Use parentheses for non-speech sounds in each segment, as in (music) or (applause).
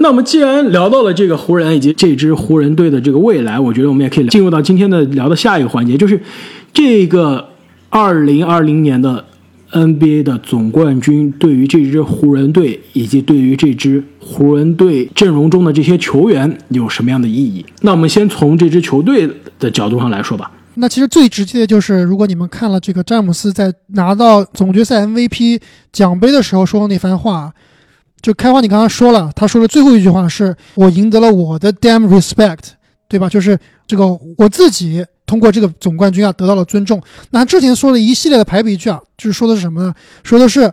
那我们既然聊到了这个湖人以及这支湖人队的这个未来，我觉得我们也可以进入到今天的聊的下一个环节，就是这个二零二零年的 NBA 的总冠军对于这支湖人队以及对于这支湖人队阵容中的这些球员有什么样的意义？那我们先从这支球队的角度上来说吧。那其实最直接的就是，如果你们看了这个詹姆斯在拿到总决赛 MVP 奖杯的时候说的那番话。就开花，你刚刚说了，他说的最后一句话是我赢得了我的 damn respect，对吧？就是这个我自己通过这个总冠军啊得到了尊重。那之前说的一系列的排比句啊，就是说的是什么呢？说的是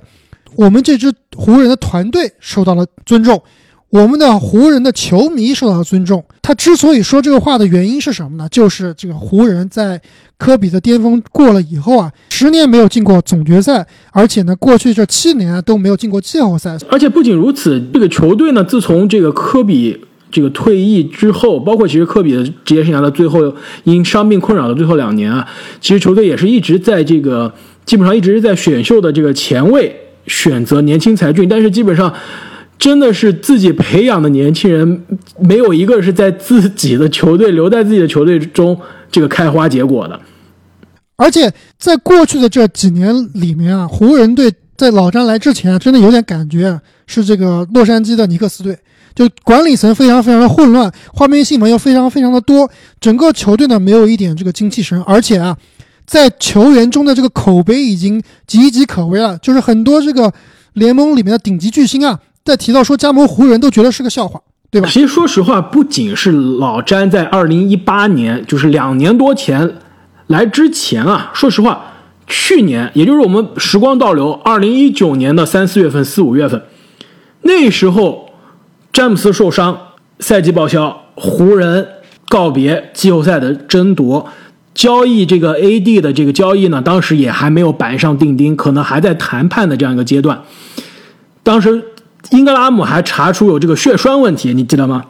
我们这支湖人的团队受到了尊重。我们的湖人的球迷受到尊重。他之所以说这个话的原因是什么呢？就是这个湖人在科比的巅峰过了以后啊，十年没有进过总决赛，而且呢，过去这七年都没有进过季后赛。而且不仅如此，这个球队呢，自从这个科比这个退役之后，包括其实科比的职业生涯的最后因伤病困扰的最后两年啊，其实球队也是一直在这个基本上一直是在选秀的这个前卫选择年轻才俊，但是基本上。真的是自己培养的年轻人，没有一个是在自己的球队留在自己的球队中这个开花结果的。而且在过去的这几年里面啊，湖人队在老詹来之前，真的有点感觉是这个洛杉矶的尼克斯队，就管理层非常非常的混乱，花边新闻又非常非常的多，整个球队呢没有一点这个精气神，而且啊，在球员中的这个口碑已经岌岌可危了，就是很多这个联盟里面的顶级巨星啊。在提到说加盟湖人，都觉得是个笑话，对吧？其实说实话，不仅是老詹在二零一八年，就是两年多前来之前啊。说实话，去年也就是我们时光倒流，二零一九年的三四月份、四五月份，那时候詹姆斯受伤，赛季报销，湖人告别季后赛的争夺，交易这个 AD 的这个交易呢，当时也还没有板上钉钉，可能还在谈判的这样一个阶段，当时。英格拉姆还查出有这个血栓问题，你记得吗？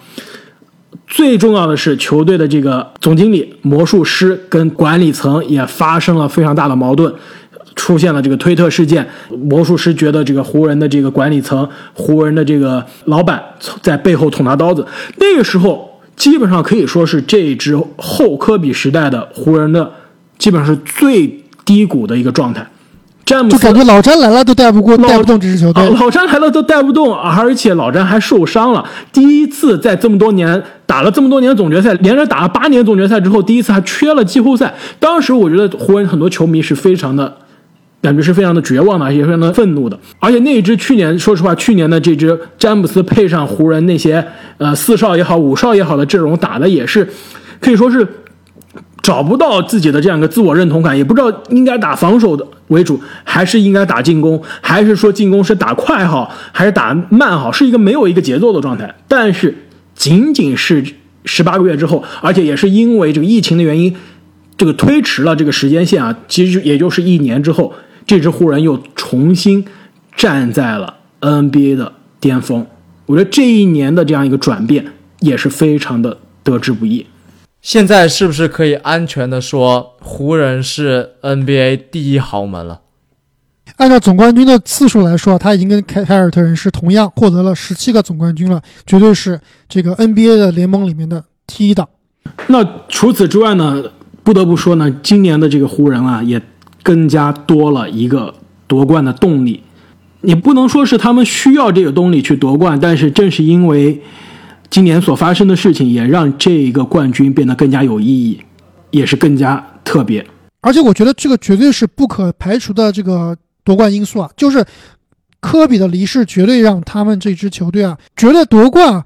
最重要的是，球队的这个总经理魔术师跟管理层也发生了非常大的矛盾，出现了这个推特事件。魔术师觉得这个湖人的这个管理层、湖人的这个老板在背后捅他刀子。那个时候，基本上可以说是这支后科比时代的湖人的基本上是最低谷的一个状态。詹姆斯就感觉老詹来了都带不过，带不动这支球队。老詹来了都带不动，而且老詹还受伤了。第一次在这么多年打了这么多年总决赛，连着打了八年总决赛之后，第一次还缺了季后赛。当时我觉得湖人很多球迷是非常的，感觉是非常的绝望的，也非常的愤怒的。而且那一支去年，说实话，去年的这支詹姆斯配上湖人那些呃四少也好，五少也好的阵容打的也是，可以说是。找不到自己的这样一个自我认同感，也不知道应该打防守的为主，还是应该打进攻，还是说进攻是打快好，还是打慢好，是一个没有一个节奏的状态。但是仅仅是十八个月之后，而且也是因为这个疫情的原因，这个推迟了这个时间线啊，其实也就是一年之后，这支湖人又重新站在了 NBA 的巅峰。我觉得这一年的这样一个转变也是非常的得之不易。现在是不是可以安全的说，湖人是 NBA 第一豪门了？按照总冠军的次数来说，他已经跟凯凯尔特人是同样获得了十七个总冠军了，绝对是这个 NBA 的联盟里面的第一档。那除此之外呢？不得不说呢，今年的这个湖人啊，也更加多了一个夺冠的动力。你不能说是他们需要这个动力去夺冠，但是正是因为。今年所发生的事情也让这个冠军变得更加有意义，也是更加特别。而且我觉得这个绝对是不可排除的这个夺冠因素啊，就是科比的离世绝对让他们这支球队啊觉得夺冠。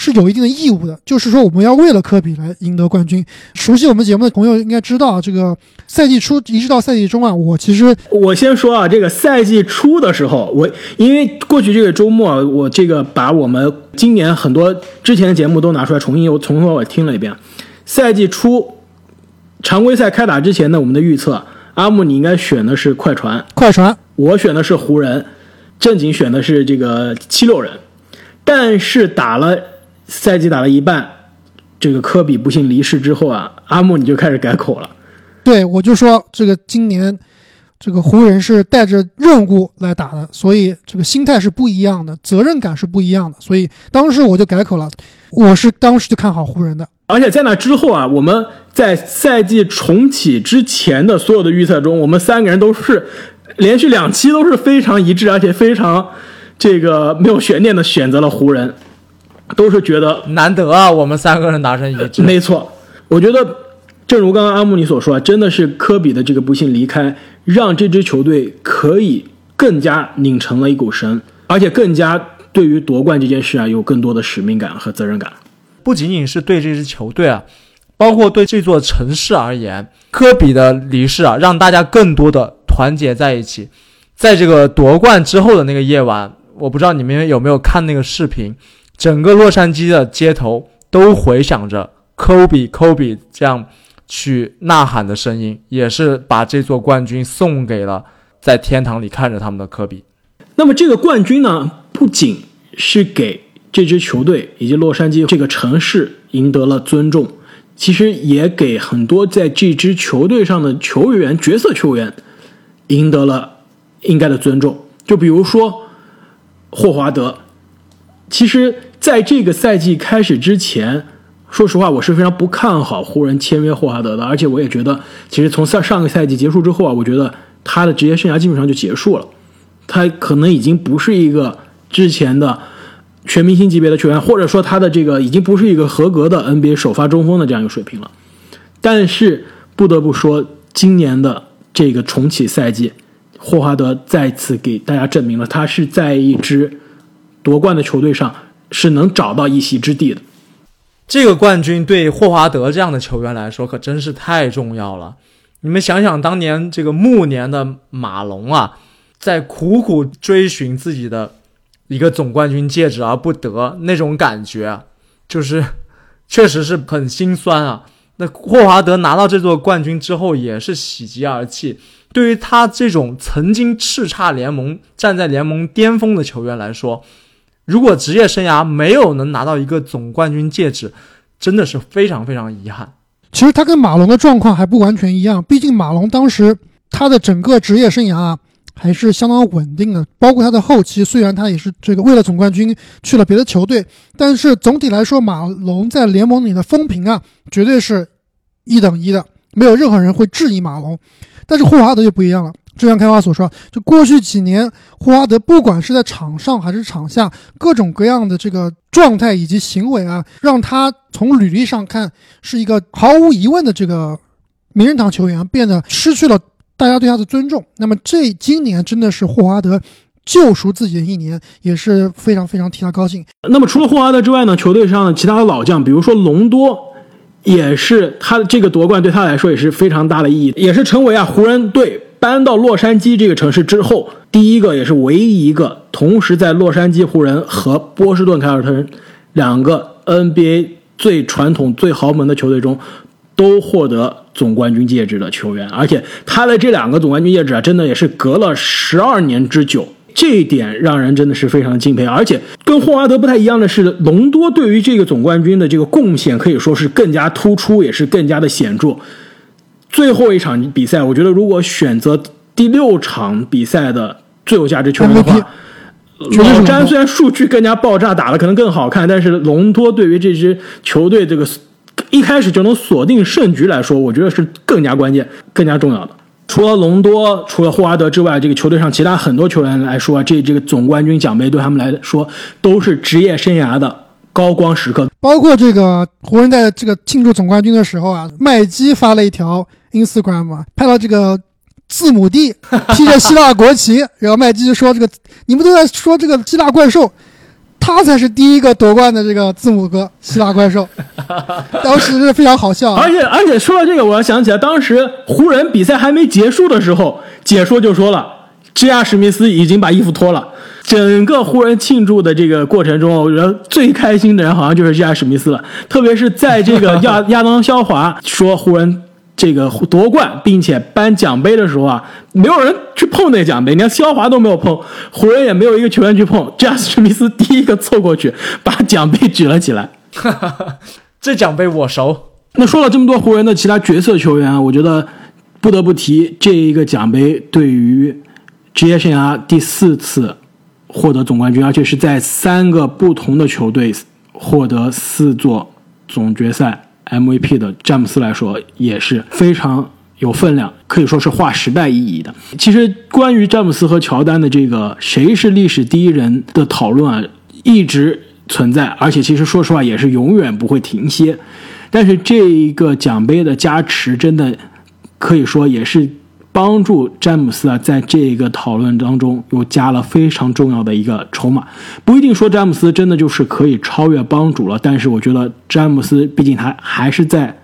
是有一定的义务的，就是说我们要为了科比来赢得冠军。熟悉我们节目的朋友应该知道，这个赛季初一直到赛季中啊，我其实我先说啊，这个赛季初的时候，我因为过去这个周末，我这个把我们今年很多之前的节目都拿出来重新又从头到尾听了一遍。赛季初常规赛开打之前呢我们的预测，阿木你应该选的是快船，快船，我选的是湖人，正经选的是这个七六人，但是打了。赛季打了一半，这个科比不幸离世之后啊，阿木你就开始改口了。对我就说这个今年这个湖人是带着任务来打的，所以这个心态是不一样的，责任感是不一样的。所以当时我就改口了，我是当时就看好湖人的。而且在那之后啊，我们在赛季重启之前的所有的预测中，我们三个人都是连续两期都是非常一致，而且非常这个没有悬念的选择了湖人，都是觉得难得啊，我们三个人达成一致。没错，我觉得正如刚刚阿木尼所说啊，真的是科比的这个不幸离开，让这支球队可以更加拧成了一股绳，而且更加对于夺冠这件事啊有更多的使命感和责任感。不仅仅是对这支球队啊，包括对这座城市而言，科比的离世啊，让大家更多的团结在一起。在这个夺冠之后的那个夜晚，我不知道你们有没有看那个视频，整个洛杉矶的街头都回响着科比科比这样去呐喊的声音，也是把这座冠军送给了在天堂里看着他们的科比。那么这个冠军呢，不仅是给这支球队以及洛杉矶这个城市赢得了尊重，其实也给很多在这支球队上的球员、角色球员赢得了应该的尊重。就比如说霍华德，其实在这个赛季开始之前，说实话，我是非常不看好湖人签约霍华德的，而且我也觉得，其实从上上个赛季结束之后啊，我觉得他的职业生涯基本上就结束了，他可能已经不是一个之前的。全明星级别的球员，或者说他的这个已经不是一个合格的 NBA 首发中锋的这样一个水平了。但是不得不说，今年的这个重启赛季，霍华德再次给大家证明了他是在一支夺冠的球队上是能找到一席之地的。这个冠军对霍华德这样的球员来说可真是太重要了。你们想想，当年这个暮年的马龙啊，在苦苦追寻自己的。一个总冠军戒指而不得那种感觉，就是确实是很心酸啊。那霍华德拿到这座冠军之后也是喜极而泣。对于他这种曾经叱咤联盟、站在联盟巅峰的球员来说，如果职业生涯没有能拿到一个总冠军戒指，真的是非常非常遗憾。其实他跟马龙的状况还不完全一样，毕竟马龙当时他的整个职业生涯。还是相当稳定的，包括他的后期，虽然他也是这个为了总冠军去了别的球队，但是总体来说，马龙在联盟里的风评啊，绝对是一等一的，没有任何人会质疑马龙。但是霍华德就不一样了，就像开花所说，就过去几年，霍华德不管是在场上还是场下，各种各样的这个状态以及行为啊，让他从履历上看是一个毫无疑问的这个名人堂球员，变得失去了。大家对他的尊重，那么这今年真的是霍华德救赎自己的一年，也是非常非常替他高兴。那么除了霍华德之外呢，球队上的其他的老将，比如说隆多，也是他的这个夺冠对他来说也是非常大的意义，也是成为啊湖人队搬到洛杉矶这个城市之后第一个也是唯一一个同时在洛杉矶湖人和波士顿凯尔特人两个 NBA 最传统最豪门的球队中。都获得总冠军戒指的球员，而且他的这两个总冠军戒指啊，真的也是隔了十二年之久，这一点让人真的是非常敬佩。而且跟霍华德不太一样的是，隆多对于这个总冠军的这个贡献可以说是更加突出，也是更加的显著。最后一场比赛，我觉得如果选择第六场比赛的最有价值球员的话，老詹虽然数据更加爆炸，打的可能更好看，但是隆多对于这支球队这个。一开始就能锁定胜局来说，我觉得是更加关键、更加重要的。除了隆多、除了霍华德之外，这个球队上其他很多球员来说，这这个总冠军奖杯对他们来说都是职业生涯的高光时刻。包括这个湖人在这个庆祝总冠军的时候啊，麦基发了一条 Instagram，拍到这个字母 D 披着希腊国旗，然后麦基就说：“这个你们都在说这个希腊怪兽。”他才是第一个夺冠的这个字母哥，希腊怪兽，当时是非常好笑。而且而且说到这个，我要想起来，当时湖人比赛还没结束的时候，解说就说了，J.R. 史密斯已经把衣服脱了。整个湖人庆祝的这个过程中，我觉得最开心的人好像就是 J.R. 史密斯了，特别是在这个亚 (laughs) 亚当肖华说湖人。这个夺冠并且颁奖杯的时候啊，没有人去碰那奖杯，连肖华都没有碰，湖人也没有一个球员去碰，詹姆斯史密斯第一个凑过去把奖杯举了起来。这奖杯我熟。那说了这么多湖人的其他角色球员，我觉得不得不提这一个奖杯对于职业生涯第四次获得总冠军，而且是在三个不同的球队获得四座总决赛 MVP 的詹姆斯来说，也是非常有分量，可以说是划时代意义的。其实，关于詹姆斯和乔丹的这个谁是历史第一人的讨论啊，一直存在，而且其实说实话也是永远不会停歇。但是这一个奖杯的加持，真的可以说也是帮助詹姆斯啊，在这个讨论当中又加了非常重要的一个筹码。不一定说詹姆斯真的就是可以超越帮主了，但是我觉得詹姆斯毕竟他还是在，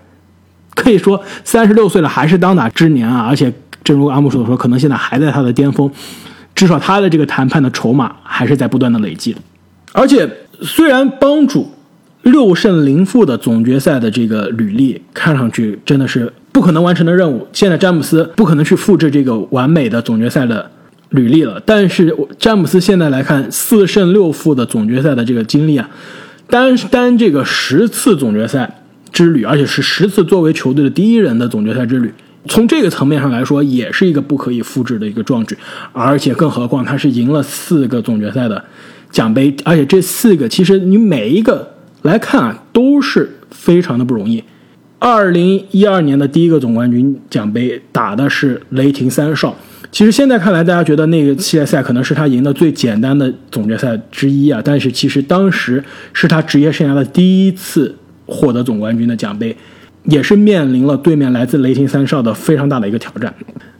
可以说三十六岁了还是当打之年啊，而且正如阿木所说，可能现在还在他的巅峰，至少他的这个谈判的筹码还是在不断的累积的。而且虽然帮主。六胜零负的总决赛的这个履历，看上去真的是不可能完成的任务。现在詹姆斯不可能去复制这个完美的总决赛的履历了。但是詹姆斯现在来看，四胜六负的总决赛的这个经历啊，单单这个十次总决赛之旅，而且是十次作为球队的第一人的总决赛之旅，从这个层面上来说，也是一个不可以复制的一个壮举。而且更何况他是赢了四个总决赛的奖杯，而且这四个其实你每一个。来看啊，都是非常的不容易。二零一二年的第一个总冠军奖杯打的是雷霆三少，其实现在看来，大家觉得那个系列赛可能是他赢的最简单的总决赛之一啊。但是其实当时是他职业生涯的第一次获得总冠军的奖杯，也是面临了对面来自雷霆三少的非常大的一个挑战。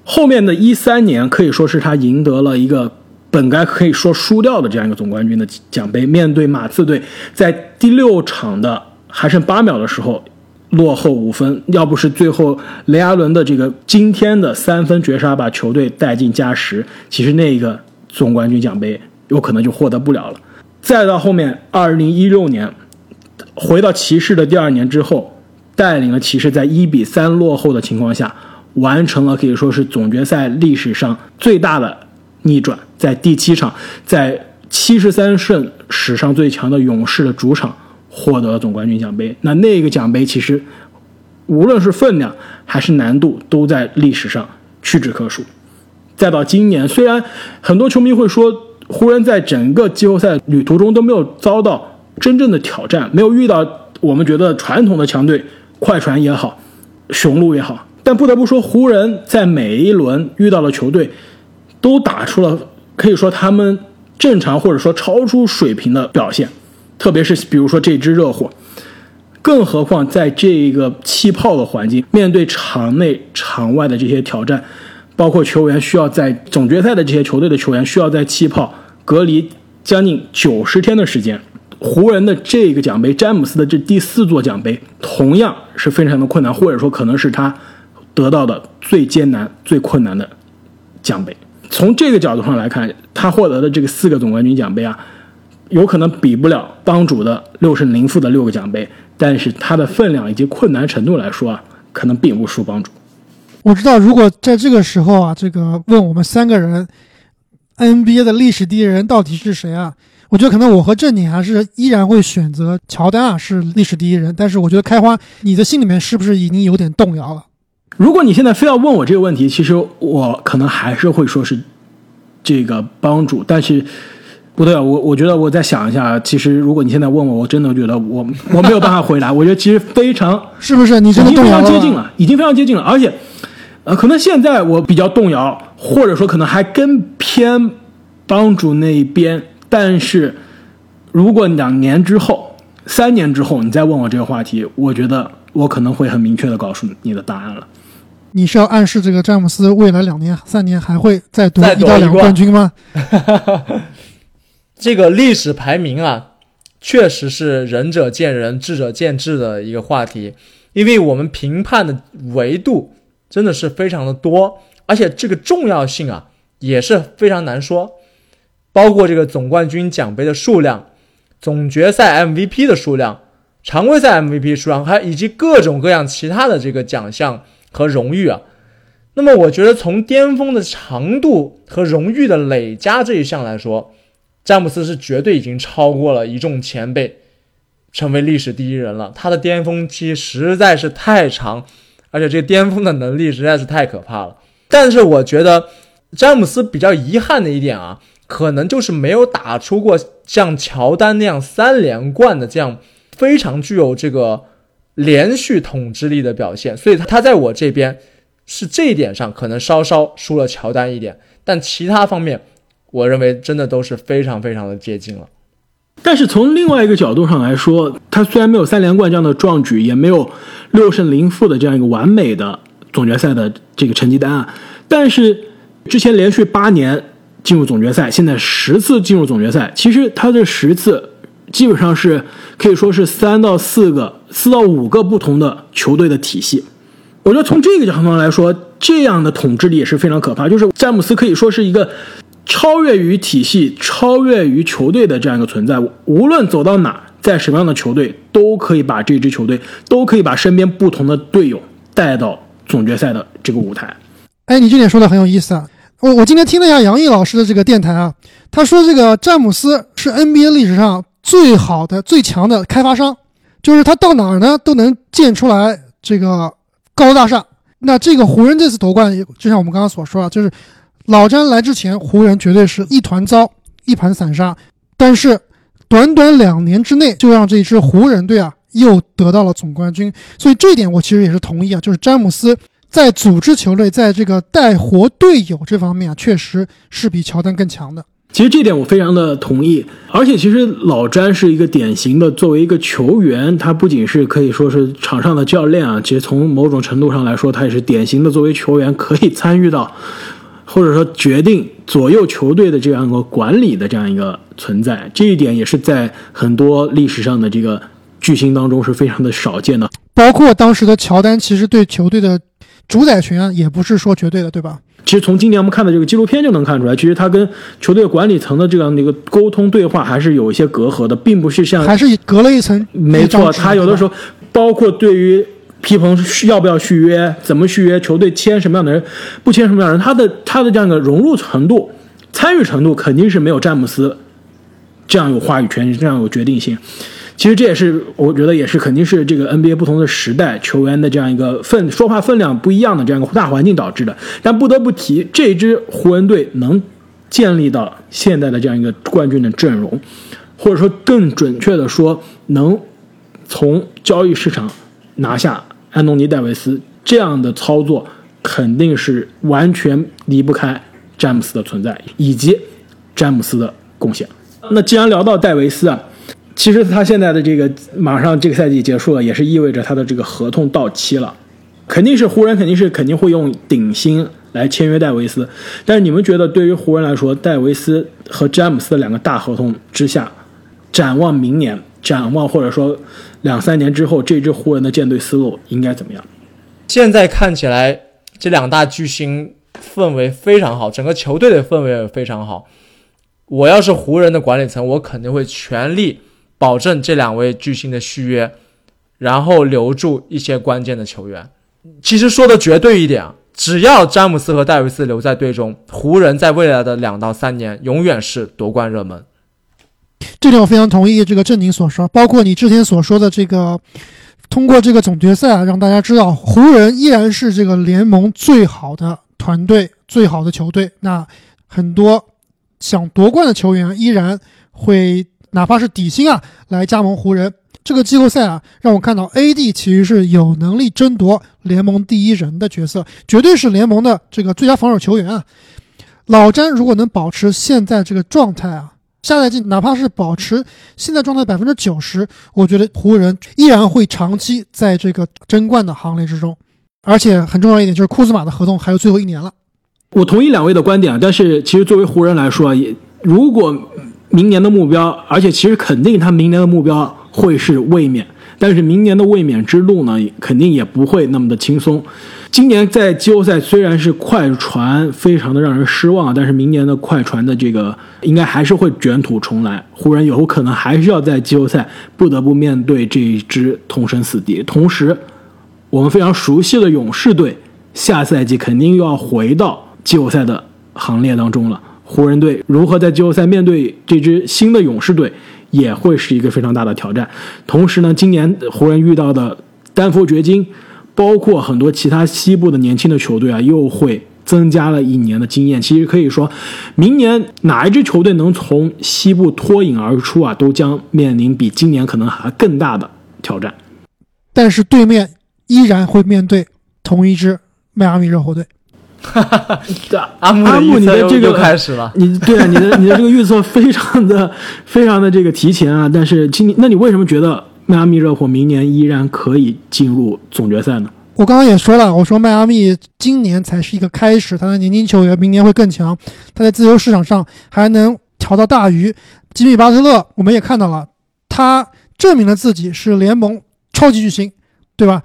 后面的一三年可以说是他赢得了一个。本该可以说输掉的这样一个总冠军的奖杯，面对马刺队，在第六场的还剩八秒的时候落后五分，要不是最后雷阿伦的这个今天的三分绝杀把球队带进加时，其实那个总冠军奖杯有可能就获得不了了。再到后面，二零一六年回到骑士的第二年之后，带领了骑士在一比三落后的情况下，完成了可以说是总决赛历史上最大的。逆转，在第七场，在七十三胜史上最强的勇士的主场获得了总冠军奖杯。那那个奖杯其实，无论是分量还是难度，都在历史上屈指可数。再到今年，虽然很多球迷会说，湖人在整个季后赛旅途中都没有遭到真正的挑战，没有遇到我们觉得传统的强队，快船也好，雄鹿也好，但不得不说，湖人在每一轮遇到了球队。都打出了可以说他们正常或者说超出水平的表现，特别是比如说这支热火，更何况在这个气泡的环境，面对场内场外的这些挑战，包括球员需要在总决赛的这些球队的球员需要在气泡隔离将近九十天的时间，湖人的这个奖杯，詹姆斯的这第四座奖杯，同样是非常的困难，或者说可能是他得到的最艰难、最困难的奖杯。从这个角度上来看，他获得的这个四个总冠军奖杯啊，有可能比不了帮主的六胜零负的六个奖杯，但是它的分量以及困难程度来说啊，可能并不输帮主。我知道，如果在这个时候啊，这个问我们三个人 NBA 的历史第一人到底是谁啊？我觉得可能我和正宁还是依然会选择乔丹啊，是历史第一人。但是我觉得开花，你的心里面是不是已经有点动摇了？如果你现在非要问我这个问题，其实我可能还是会说是这个帮主，但是不对啊，我我觉得我再想一下，其实如果你现在问我，我真的觉得我我没有办法回答。我觉得其实非常 (laughs) 是不是你真的动摇了？已经非常接近了，已经非常接近了，而且呃，可能现在我比较动摇，或者说可能还更偏帮主那一边。但是如果两年之后、三年之后你再问我这个话题，我觉得我可能会很明确的告诉你的答案了。你是要暗示这个詹姆斯未来两年、三年还会再夺一到两个冠军吗？(laughs) 这个历史排名啊，确实是仁者见仁、智者见智的一个话题，因为我们评判的维度真的是非常的多，而且这个重要性啊也是非常难说，包括这个总冠军奖杯的数量、总决赛 MVP 的数量、常规赛 MVP 数量，还以及各种各样其他的这个奖项。和荣誉啊，那么我觉得从巅峰的长度和荣誉的累加这一项来说，詹姆斯是绝对已经超过了一众前辈，成为历史第一人了。他的巅峰期实在是太长，而且这个巅峰的能力实在是太可怕了。但是我觉得詹姆斯比较遗憾的一点啊，可能就是没有打出过像乔丹那样三连冠的这样非常具有这个连续统治力的表现，所以他他在我这边是这一点上可能稍稍输了乔丹一点，但其他方面我认为真的都是非常非常的接近了。但是从另外一个角度上来说，他虽然没有三连冠这样的壮举，也没有六胜零负的这样一个完美的总决赛的这个成绩单啊，但是之前连续八年进入总决赛，现在十次进入总决赛，其实他这十次基本上是可以说是三到四个、四到五个不同的球队的体系。我觉得从这个角度上来说，这样的统治力也是非常可怕。就是詹姆斯可以说是一个。超越于体系、超越于球队的这样一个存在，无论走到哪，在什么样的球队，都可以把这支球队，都可以把身边不同的队友带到总决赛的这个舞台。哎，你这点说的很有意思啊！我我今天听了一下杨毅老师的这个电台啊，他说这个詹姆斯是 NBA 历史上最好的、最强的开发商，就是他到哪儿呢都能建出来这个高楼大厦。那这个湖人这次夺冠，就像我们刚刚所说啊，就是。老詹来之前，湖人绝对是一团糟、一盘散沙。但是，短短两年之内，就让这支湖人队啊又得到了总冠军。所以这一点我其实也是同意啊，就是詹姆斯在组织球队、在这个带活队友这方面啊，确实是比乔丹更强的。其实这点我非常的同意。而且，其实老詹是一个典型的作为一个球员，他不仅是可以说是场上的教练啊，其实从某种程度上来说，他也是典型的作为球员可以参与到。或者说决定左右球队的这样一个管理的这样一个存在，这一点也是在很多历史上的这个巨星当中是非常的少见的。包括当时的乔丹，其实对球队的主宰权也不是说绝对的，对吧？其实从今年我们看的这个纪录片就能看出来，其实他跟球队管理层的这样的一个沟通对话还是有一些隔阂的，并不是像还是隔了一层。没错，他有的时候包括对于。皮蓬要不要续约？怎么续约？球队签什么样的人？不签什么样的人？他的他的这样一个融入程度、参与程度，肯定是没有詹姆斯这样有话语权、这样有决定性。其实这也是我觉得也是肯定是这个 NBA 不同的时代球员的这样一个分说话分量不一样的这样一个大环境导致的。但不得不提，这支湖人队能建立到现在的这样一个冠军的阵容，或者说更准确的说，能从交易市场拿下。安东尼·戴维斯这样的操作肯定是完全离不开詹姆斯的存在以及詹姆斯的贡献。那既然聊到戴维斯啊，其实他现在的这个马上这个赛季结束了，也是意味着他的这个合同到期了。肯定是湖人肯定是肯定会用顶薪来签约戴维斯。但是你们觉得对于湖人来说，戴维斯和詹姆斯的两个大合同之下，展望明年，展望或者说。两三年之后，这支湖人的建队思路应该怎么样？现在看起来，这两大巨星氛围非常好，整个球队的氛围也非常好。我要是湖人的管理层，我肯定会全力保证这两位巨星的续约，然后留住一些关键的球员。其实说的绝对一点，只要詹姆斯和戴维斯留在队中，湖人在未来的两到三年永远是夺冠热门。这点我非常同意这个郑宁所说，包括你之前所说的这个，通过这个总决赛啊，让大家知道湖人依然是这个联盟最好的团队、最好的球队。那很多想夺冠的球员依然会哪怕是底薪啊来加盟湖人。这个季后赛啊，让我看到 AD 其实是有能力争夺联盟第一人的角色，绝对是联盟的这个最佳防守球员啊。老詹如果能保持现在这个状态啊。下赛季哪怕是保持现在状态百分之九十，我觉得湖人依然会长期在这个争冠的行列之中。而且很重要一点就是库兹马的合同还有最后一年了。我同意两位的观点，但是其实作为湖人来说，也如果明年的目标，而且其实肯定他明年的目标会是卫冕，但是明年的卫冕之路呢，肯定也不会那么的轻松。今年在季后赛虽然是快船非常的让人失望，但是明年的快船的这个应该还是会卷土重来，湖人有可能还是要在季后赛不得不面对这一支同生死敌。同时，我们非常熟悉的勇士队下赛季肯定又要回到季后赛的行列当中了。湖人队如何在季后赛面对这支新的勇士队，也会是一个非常大的挑战。同时呢，今年湖人遇到的丹佛掘金。包括很多其他西部的年轻的球队啊，又会增加了一年的经验。其实可以说，明年哪一支球队能从西部脱颖而出啊，都将面临比今年可能还更大的挑战。但是对面依然会面对同一支迈阿密热火队。阿木阿木，你的这个又开始了。你对啊，你的你的这个预测非常的非常的这个提前啊。但是今年，那你为什么觉得迈阿密热火明年依然可以进入总决赛呢？我刚刚也说了，我说迈阿密今年才是一个开始，他的年轻球员明年会更强，他在自由市场上还能调到大鱼。吉米巴特勒，我们也看到了，他证明了自己是联盟超级巨星，对吧？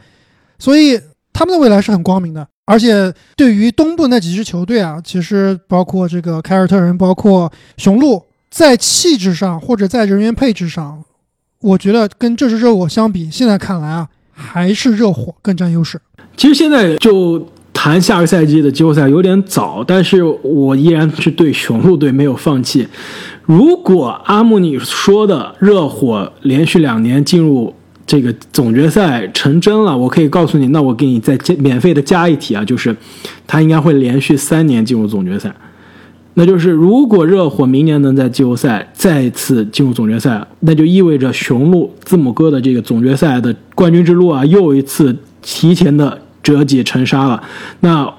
所以他们的未来是很光明的。而且对于东部那几支球队啊，其实包括这个凯尔特人，包括雄鹿，在气质上或者在人员配置上，我觉得跟这支热火相比，现在看来啊，还是热火更占优势。其实现在就谈下个赛季的季后赛有点早，但是我依然是对雄鹿队没有放弃。如果阿木你说的热火连续两年进入这个总决赛成真了，我可以告诉你，那我给你再免费的加一题啊，就是他应该会连续三年进入总决赛。那就是如果热火明年能在季后赛再次进入总决赛，那就意味着雄鹿字母哥的这个总决赛的冠军之路啊，又一次提前的折戟沉沙了。那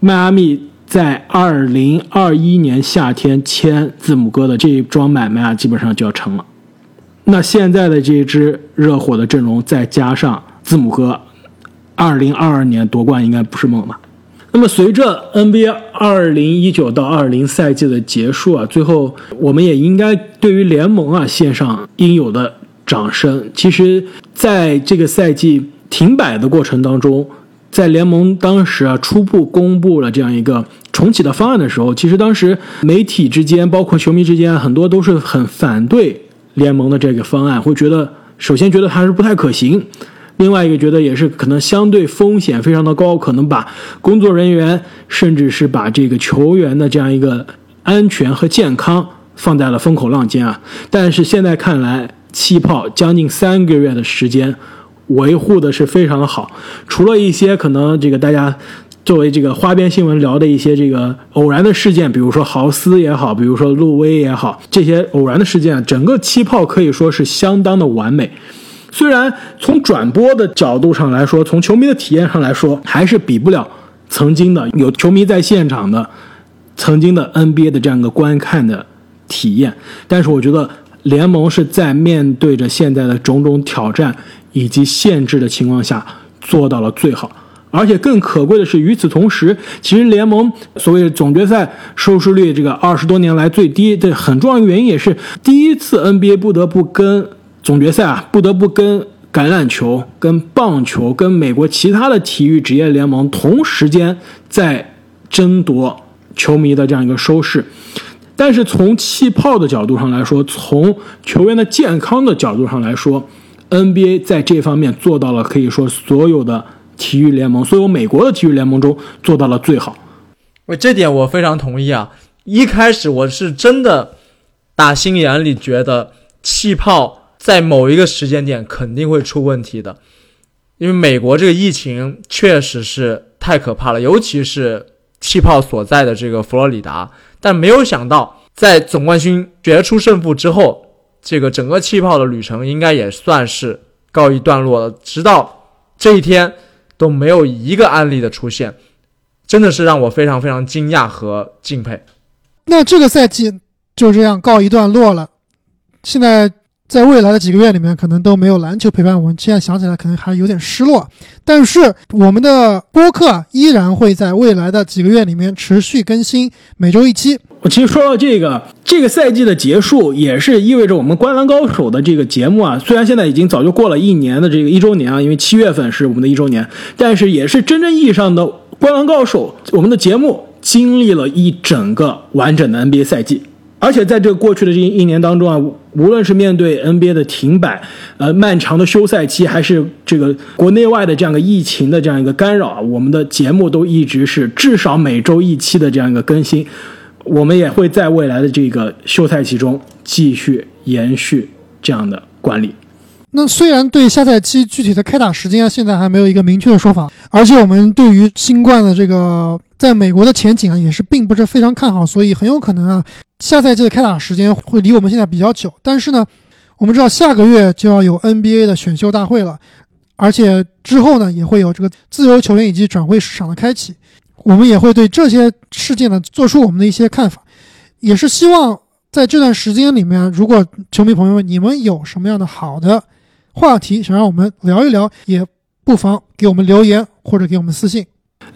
迈阿密在二零二一年夏天签字母哥的这一桩买卖啊，基本上就要成了。那现在的这支热火的阵容，再加上字母哥，二零二二年夺冠应该不是梦吧？那么随着 NBA 二零一九到二零赛季的结束啊，最后我们也应该对于联盟啊献上应有的掌声。其实，在这个赛季停摆的过程当中，在联盟当时啊初步公布了这样一个重启的方案的时候，其实当时媒体之间，包括球迷之间，很多都是很反对。联盟的这个方案会觉得，首先觉得还是不太可行，另外一个觉得也是可能相对风险非常的高，可能把工作人员甚至是把这个球员的这样一个安全和健康放在了风口浪尖啊。但是现在看来，气泡将近三个月的时间维护的是非常的好，除了一些可能这个大家。作为这个花边新闻聊的一些这个偶然的事件，比如说豪斯也好，比如说路威也好，这些偶然的事件，整个气泡可以说是相当的完美。虽然从转播的角度上来说，从球迷的体验上来说，还是比不了曾经的有球迷在现场的曾经的 NBA 的这样一个观看的体验。但是我觉得联盟是在面对着现在的种种挑战以及限制的情况下做到了最好。而且更可贵的是，与此同时，其实联盟所谓总决赛收视率这个二十多年来最低的很重要一个原因，也是第一次 NBA 不得不跟总决赛啊，不得不跟橄榄球、跟棒球、跟美国其他的体育职业联盟同时间在争夺球迷的这样一个收视。但是从气泡的角度上来说，从球员的健康的角度上来说，NBA 在这方面做到了可以说所有的。体育联盟，所有美国的体育联盟中做到了最好。我，这点我非常同意啊！一开始我是真的打心眼里觉得气泡在某一个时间点肯定会出问题的，因为美国这个疫情确实是太可怕了，尤其是气泡所在的这个佛罗里达。但没有想到，在总冠军决出胜负之后，这个整个气泡的旅程应该也算是告一段落了。直到这一天。都没有一个案例的出现，真的是让我非常非常惊讶和敬佩。那这个赛季就这样告一段落了。现在在未来的几个月里面，可能都没有篮球陪伴我们。现在想起来，可能还有点失落。但是我们的播客依然会在未来的几个月里面持续更新，每周一期。我其实说到这个，这个赛季的结束，也是意味着我们《灌篮高手》的这个节目啊，虽然现在已经早就过了一年的这个一周年啊，因为七月份是我们的一周年，但是也是真正意义上的《灌篮高手》我们的节目经历了一整个完整的 NBA 赛季，而且在这过去的这一年当中啊，无论是面对 NBA 的停摆，呃，漫长的休赛期，还是这个国内外的这样一个疫情的这样一个干扰啊，我们的节目都一直是至少每周一期的这样一个更新。我们也会在未来的这个休赛期中继续延续这样的管理。那虽然对下赛期具体的开打时间啊，现在还没有一个明确的说法，而且我们对于新冠的这个在美国的前景啊，也是并不是非常看好，所以很有可能啊，下赛季的开打时间会离我们现在比较久。但是呢，我们知道下个月就要有 NBA 的选秀大会了，而且之后呢，也会有这个自由球员以及转会市场的开启，我们也会对这些事件呢做出我们的一些看法，也是希望在这段时间里面，如果球迷朋友们你们有什么样的好的。话题想让我们聊一聊，也不妨给我们留言或者给我们私信。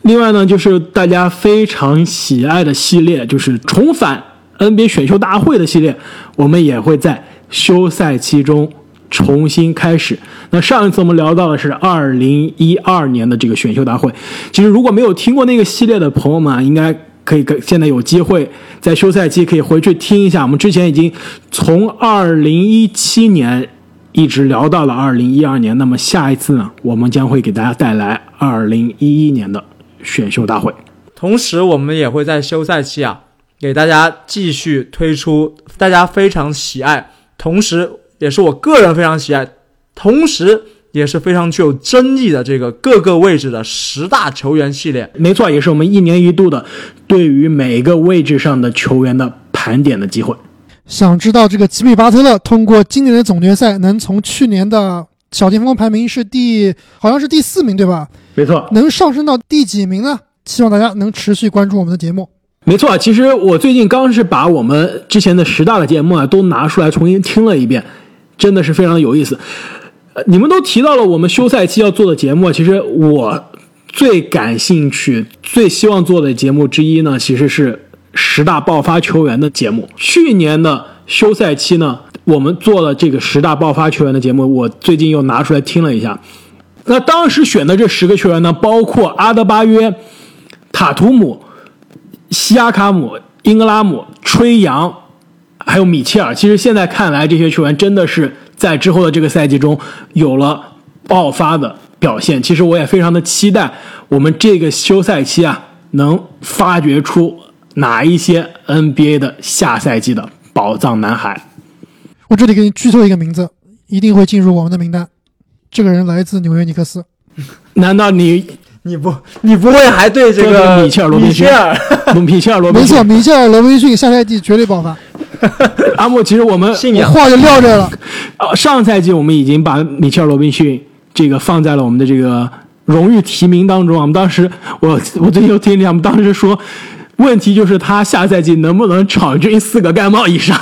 另外呢，就是大家非常喜爱的系列，就是重返 NBA 选秀大会的系列，我们也会在休赛期中重新开始。那上一次我们聊到的是二零一二年的这个选秀大会，其实如果没有听过那个系列的朋友们，应该可以跟现在有机会在休赛期可以回去听一下。我们之前已经从二零一七年。一直聊到了二零一二年，那么下一次呢，我们将会给大家带来二零一一年的选秀大会。同时，我们也会在休赛期啊，给大家继续推出大家非常喜爱，同时也是我个人非常喜爱，同时也是非常具有争议的这个各个位置的十大球员系列。没错，也是我们一年一度的对于每个位置上的球员的盘点的机会。想知道这个吉米巴特勒通过今年的总决赛能从去年的小前锋排名是第好像是第四名对吧？没错，能上升到第几名呢？希望大家能持续关注我们的节目。没错，其实我最近刚是把我们之前的十大的节目啊都拿出来重新听了一遍，真的是非常有意思。呃，你们都提到了我们休赛期要做的节目，其实我最感兴趣、最希望做的节目之一呢，其实是。十大爆发球员的节目，去年的休赛期呢，我们做了这个十大爆发球员的节目。我最近又拿出来听了一下，那当时选的这十个球员呢，包括阿德巴约、塔图姆、西亚卡姆、英格拉姆、吹杨，还有米切尔。其实现在看来，这些球员真的是在之后的这个赛季中有了爆发的表现。其实我也非常的期待我们这个休赛期啊，能发掘出。哪一些 NBA 的下赛季的宝藏男孩？我这里给你剧透一个名字，一定会进入我们的名单。这个人来自纽约尼克斯。难道你你不你不会还对这个米切尔罗宾逊？米切尔罗宾逊，没错，米切尔罗宾逊下赛季绝对爆发。阿莫，其实我们话就撂这了。(laughs) 上赛季我们已经把米切尔罗宾逊这个放在了我们的这个荣誉提名当中。我们当时，我我最近又听见我们当时说。问题就是他下赛季能不能场均四个盖帽以上？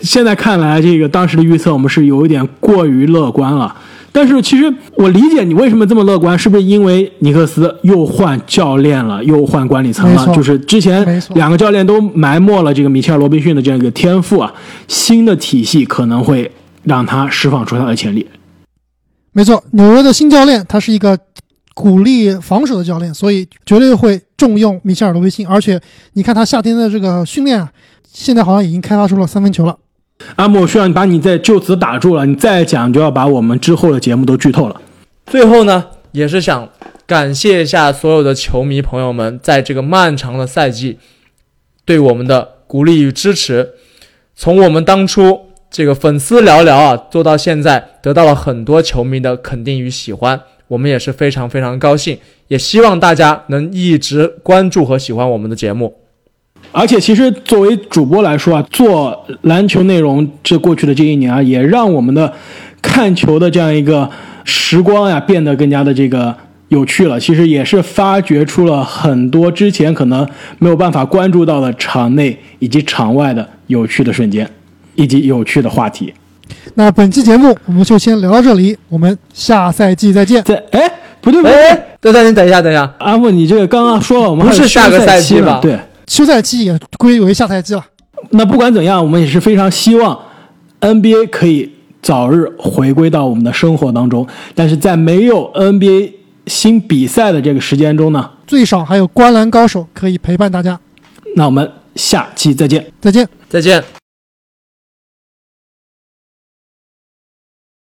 现在看来，这个当时的预测我们是有一点过于乐观了。但是其实我理解你为什么这么乐观，是不是因为尼克斯又换教练了，又换管理层了？就是之前两个教练都埋没了这个米切尔·罗宾逊的这样一个天赋啊，新的体系可能会让他释放出他的潜力。没错，纽约的新教练他是一个。鼓励防守的教练，所以绝对会重用米切尔的威信。而且你看他夏天的这个训练啊，现在好像已经开发出了三分球了。阿木，我需要你把你在就此打住了，你再讲就要把我们之后的节目都剧透了。最后呢，也是想感谢一下所有的球迷朋友们，在这个漫长的赛季对我们的鼓励与支持。从我们当初这个粉丝寥寥啊，做到现在得到了很多球迷的肯定与喜欢。我们也是非常非常高兴，也希望大家能一直关注和喜欢我们的节目。而且，其实作为主播来说啊，做篮球内容这过去的这一年啊，也让我们的看球的这样一个时光呀变得更加的这个有趣了。其实也是发掘出了很多之前可能没有办法关注到的场内以及场外的有趣的瞬间，以及有趣的话题。那本期节目我们就先聊到这里，我们下赛季再见。再哎，不对不对，等等，你等一下，等一下，阿木，你这个刚刚说了，我们不是下个赛季吧？对，休赛期也归为下赛季了。那不管怎样，我们也是非常希望 NBA 可以早日回归到我们的生活当中。但是在没有 NBA 新比赛的这个时间中呢，最少还有观澜高手可以陪伴大家。那我们下期再见，再见，再见。